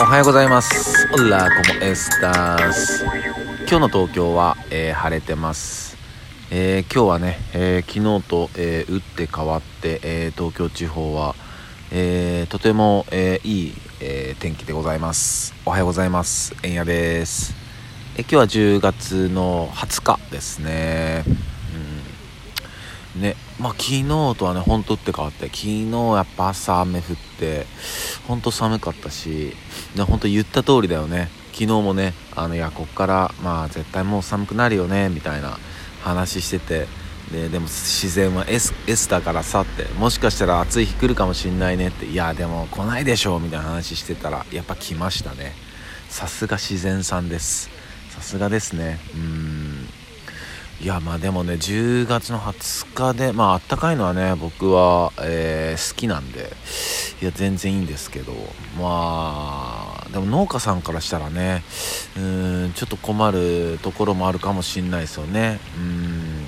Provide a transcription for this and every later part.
おはようございます。オラコモエスタース今日の東京は、えー、晴れてます。えー、今日はね、えー、昨日と、え打って変わって、え東京地方は、えとても、えいい、え天気でございます。おはようございます。えんやです。え今日は10月の20日ですね。ねまあ昨日とはねほんとって変わって昨日やっぱ朝雨降ってほんと寒かったしでほんと言った通りだよね。昨日もねあのいやこっからまあ絶対もう寒くなるよねみたいな話しててででも自然は S, S だからさってもしかしたら暑い日来るかもしんないねっていやでも来ないでしょうみたいな話してたらやっぱ来ましたね。さすが自然さんです。さすがですね。うん。いやまあでもね10月の20日でまあったかいのはね僕は、えー、好きなんでいや全然いいんですけどまあでも農家さんからしたらねうんちょっと困るところもあるかもしんないですよね。うん。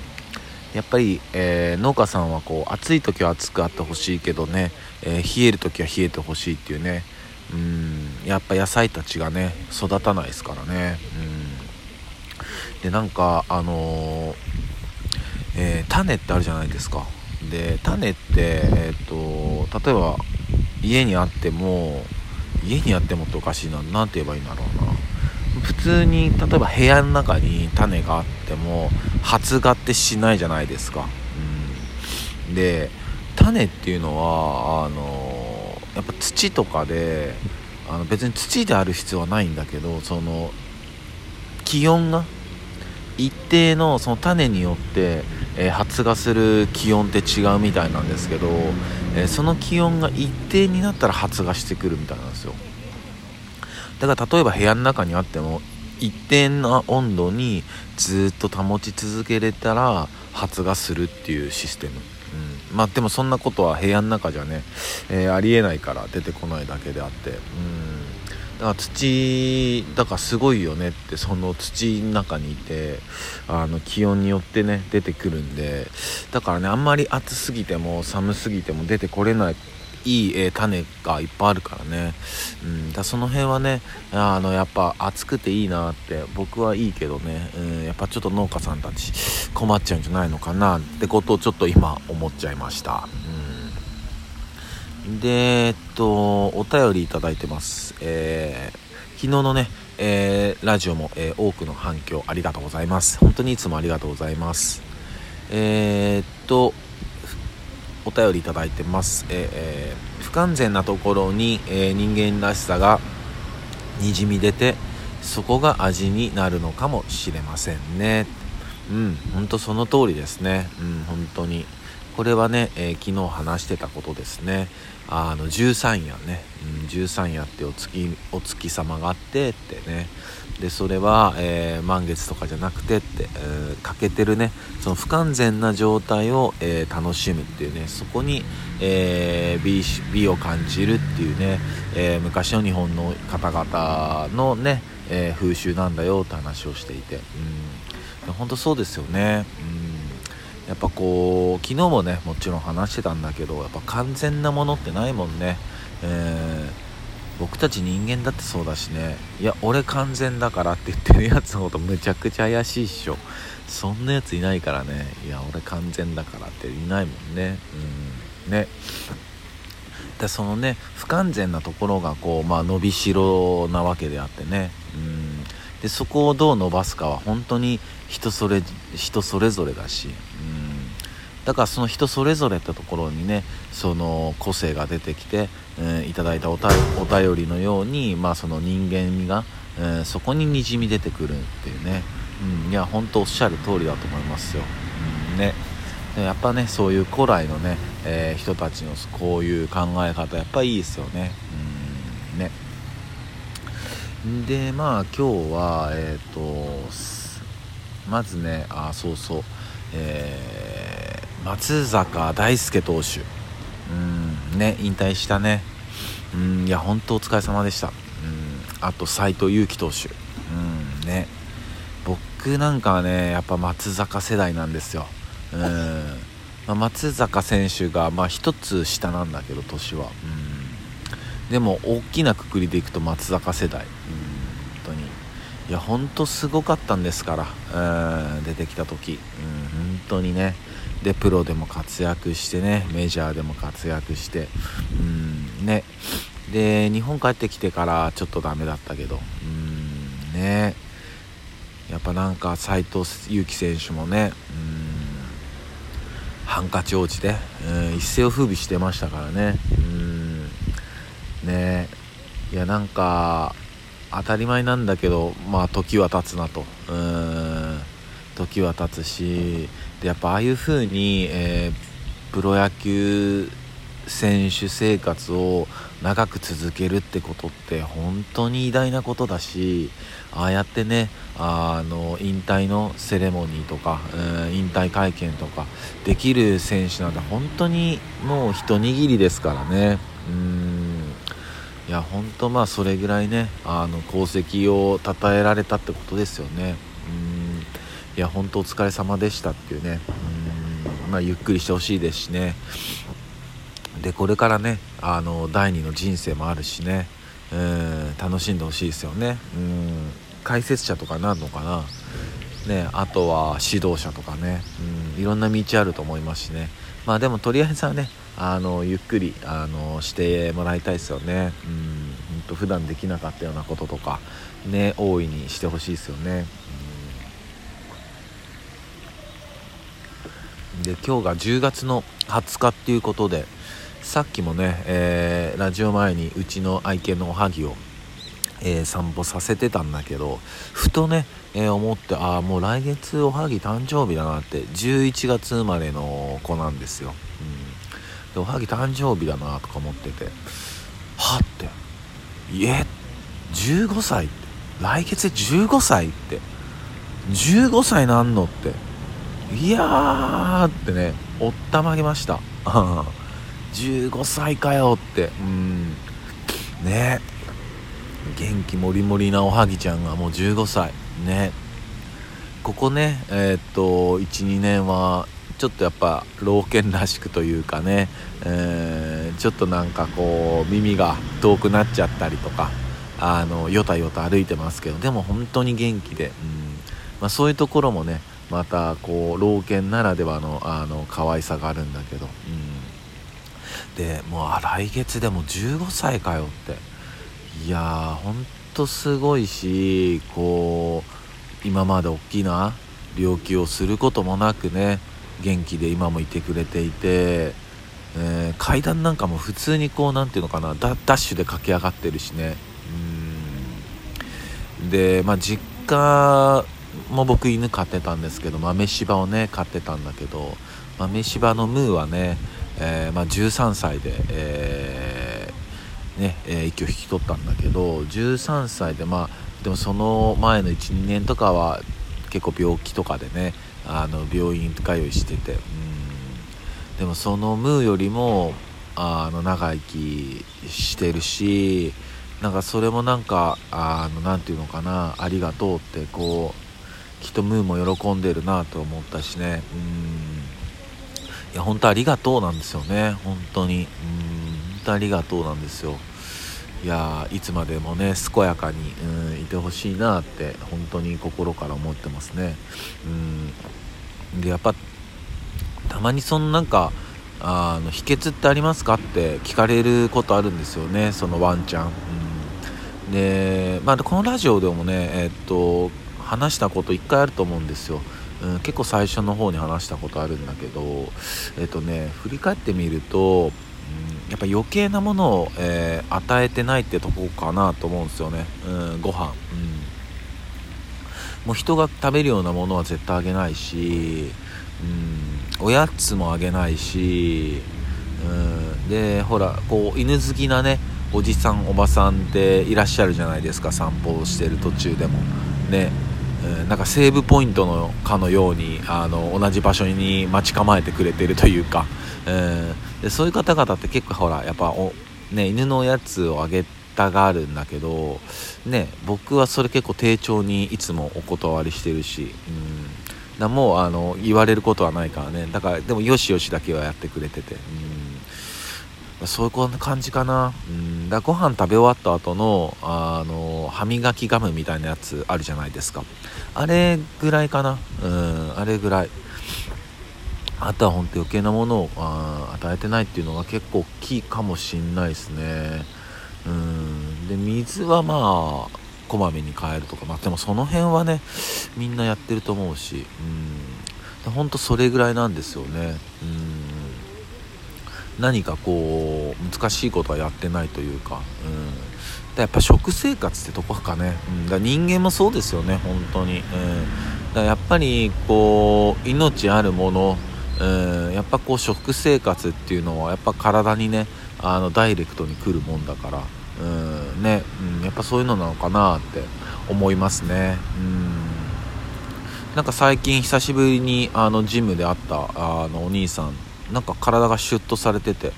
やっぱり、えー、農家さんはこう暑い時は暑くあってほしいけどね、えー、冷える時は冷えてほしいっていうね。うん。やっぱ野菜たちがね育たないですからね。うん。でなんかあのー、えー、種ってあるじゃないですか。で種って、えーと、例えば家にあっても家にあってもっておかしいな何て言えばいいんだろうな。普通に例えば部屋の中に種があっても発芽ってしないじゃないですか、うん、で種っていうのはあのやっぱ土とかであの別に土である必要はないんだけどその気温が一定のその種によって、えー、発芽する気温って違うみたいなんですけど、えー、その気温が一定になったら発芽してくるみたいなんですよ。だから例えば部屋の中にあっても一定な温度にずっと保ち続けれたら発芽するっていうシステム、うん、まあでもそんなことは部屋の中じゃね、えー、ありえないから出てこないだけであって、うん、だから土だからすごいよねってその土の中にいてあの気温によってね出てくるんでだからねあんまり暑すぎても寒すぎても出てこれないいい、え、種がいっぱいあるからね、うん、だその辺はねあのやっぱ暑くていいなって僕はいいけどね、うん、やっぱちょっと農家さんたち困っちゃうんじゃないのかなってことをちょっと今思っちゃいました、うん、でえっとお便りいただいてます、えー、昨日のねえー、ラジオも、えー、多くの反響ありがとうございます。本当にいつもありがとうございます。えー、っとお便りいただいてます、ええー、不完全なところに、え、人間らしさがにじみ出てそこが味になるのかもしれませんね。うん本当その通りですね。うん本当に。これはね、えー、昨日話してたことですね。あの13夜ね、うん、13夜ってお月お月様があってってね。でそれは、えー、満月とかじゃなくてって、えー、欠けてるね。その不完全な状態を、えー、楽しむっていうね。そこに、え美美を感じるっていうね、え昔の日本の方々のね、え風習なんだよって話をしていて。うん。本当そうですよね。うん。やっぱこう昨日もねもちろん話してたんだけどやっぱ完全なものってないもんね、えー僕たち人間だってそうだしね。いや俺完全だからって言ってるやつのことむちゃくちゃ怪しいっしょ。そんなやついないからね。いや俺完全だからっていないもんね。うん。ね。でそのね不完全なところがこうまあ伸びしろなわけであってね。うん。でそこをどう伸ばすかは本当に人それ人それぞれだし、だからその人それぞれってところにねその個性が出てきて、えー、いただいたお便りのように、まあ、その人間味が、えー、そこににじみ出てくるっていうね、うん、いや本当おっしゃる通りだと思いますよ、うん、ね。やっぱねそういう古来のね、えー、人たちのこういう考え方やっぱいいですよね。うんね。でまあ今日はえっ、とまずねあそうそう。えー松坂大輔投手。うんね引退したね。うんいや本当お疲れ様でした。うんあと斎藤佑樹投手。うんね。僕なんかはねやっぱ松坂世代なんですよ。うん、ま、松坂選手がまあ1つ下なんだけど年は。うんでも大きなくくりでいくと松坂世代、うん、本当に。いや本当すごかったんですから、うん、出てきた時、うん、本当にね。でプロでも活躍してねメジャーでも活躍してうんね。で日本帰ってきてからちょっとダメだったけどうんね。やっぱなんか斎藤佑樹選手もねうんハンカチ王子で、うん、一世を風靡してましたからね。うんね。いやなんか当たり前なんだけどまあ時は経つなと。うん時は経つしでやっぱああいう風に、えー、プロ野球選手生活を長く続けるってことって本当に偉大なことだしああやってねあの引退のセレモニーとか、うん、引退会見とかできる選手なんて本当にもう一握りですからね。うん。いや本当まあそれぐらいねあの功績を称えられたってことですよね。うん。いや本当お疲れ様でしたっていうね。うんまあゆっくりしてほしいですしね。でこれからねあの第二の人生もあるしね。うん楽しんでほしいですよね。うん解説者とかなんのかな。ねあとは指導者とかね。うんいろんな道あると思いますしね。まあでもとりあえずはねあのゆっくりあのしてもらいたいですよね。うんんと普段できなかったようなこととかね大いにしてほしいですよね、うん、で今日が10月の20日っていうことでさっきもね、えー、ラジオ前にうちの愛犬のおはぎを、えー、散歩させてたんだけどふとね、えー、思ってああもう来月おはぎ誕生日だなって11月生まれの子なんですよ、うん、でおはぎ誕生日だなとか思っててはっていえ15歳って来月15歳って15歳なんのっていやーってねおったまげました。15歳かよって。うん。ね。元気もりもりなおはぎちゃんがもう15歳。ね。ここねえー、っと12年はちょっとやっぱ老犬らしくというかね、えー、ちょっとなんかこう耳が遠くなっちゃったりとかあのよたよた歩いてますけどでも本当に元気で、うん。まあ、そういうところもねまたこう老犬ならではのあの可愛さがあるんだけど、うん。でもう来月でも15歳かよって。いやーほんとすごいしこう今まで大きな病気をすることもなくね元気で今もいてくれていて、えー、階段なんかも普通にこう何ていうのかなダッシュで駆け上がってるしね。うん。でまあ実家も僕犬飼ってたんですけど豆柴をね飼ってたんだけど豆柴のムーはねえー、まあ、13歳で、えー、ねえー、息を引き取ったんだけど13歳でまあでもその前の12年とかは結構病気とかでねあの病院通いしててうん。でもそのムーよりもあの長生きしてるしなんかそれもなんかあのなて言うのかなありがとうってこうきっとムーも喜んでるなと思ったしね。うん。いや本当ありがとうなんですよね。本当に。うん。本当ありがとうなんですよ。いやいつまでもね健やかにうんいてほしいなって本当に心から思ってますね。うん。でやっぱたまにそのなんかあの秘訣ってありますかって聞かれることあるんですよね。そのワンちゃん、うん、でまあこのラジオでもねえー、っと話したこと1回あると思うんですよ。うん、結構最初の方に話したことあるんだけどえっとね振り返ってみると、うん、やっぱ余計なものを、えー、与えてないってとこかなと思うんですよね、うん、ご飯、うん、もう人が食べるようなものは絶対あげないし、うん、おやつもあげないし、うん、でほらこう犬好きなねおじさんおばさんっていらっしゃるじゃないですか。散歩をしてる途中でも。ね。なんかセーブポイントのかのようにあの同じ場所に待ち構えてくれてるというか、えー、でそういう方々って結構ほらやっぱお、ね、犬のおやつをあげたがるんだけど、ね、僕はそれ結構丁重にいつもお断りしてるし、うん、だもうあの言われることはないからね。だからでもよしよしだけはやってくれてて、うん、そういう感じかな。うん。だご飯食べ終わった後のあの歯磨きガムみたいなやつあるじゃないですか。あれぐらいかな。うん。あれぐらい。あとは本当余計なものをあ与えてないっていうのが結構大きいかもしんないですね。うん。で水はまあこまめに変えるとかまあでもその辺はねみんなやってると思うし。うん。ほんとそれぐらいなんですよね。うん。何かこう難しいことはやってないというか、うん、やっぱ食生活ってとこかね、うん、だ人間もそうですよね。本当に、うん、だやっぱりこう命あるもの、うん、やっぱこう食生活っていうのはやっぱ体にねあのダイレクトに来るもんだから、うん。ね。うん、やっぱそういうのなのかなって思いますね。うん。なんか最近久しぶりにあのジムで会ったあのお兄さん。なんか体がシュッとされてて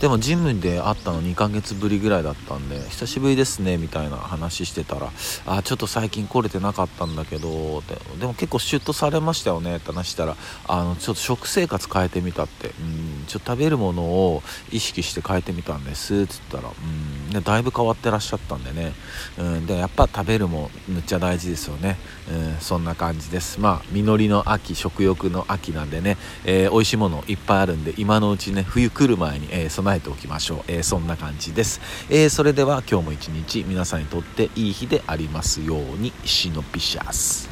でもジムで会ったの2ヶ月ぶりぐらいだったんで久しぶりですねみたいな話してたらあちょっと最近来れてなかったんだけどででも結構シュッとされましたよねって話したらあのちょっと食生活変えてみたってうんちょっと食べるものを意識して変えてみたんですっつったらうんねだいぶ変わってらっしゃったんでねうんでやっぱ食べるもむっちゃ大事ですよね。うんそんな感じです。まあ実りの秋食欲の秋なんでね、えー、美味しいものいっぱいあるるんで今のうちね冬来る前に、えー、備えておきましょう、えー、そんな感じです、えー、それでは今日も一日皆さんにとっていい日でありますようにシノピシャス。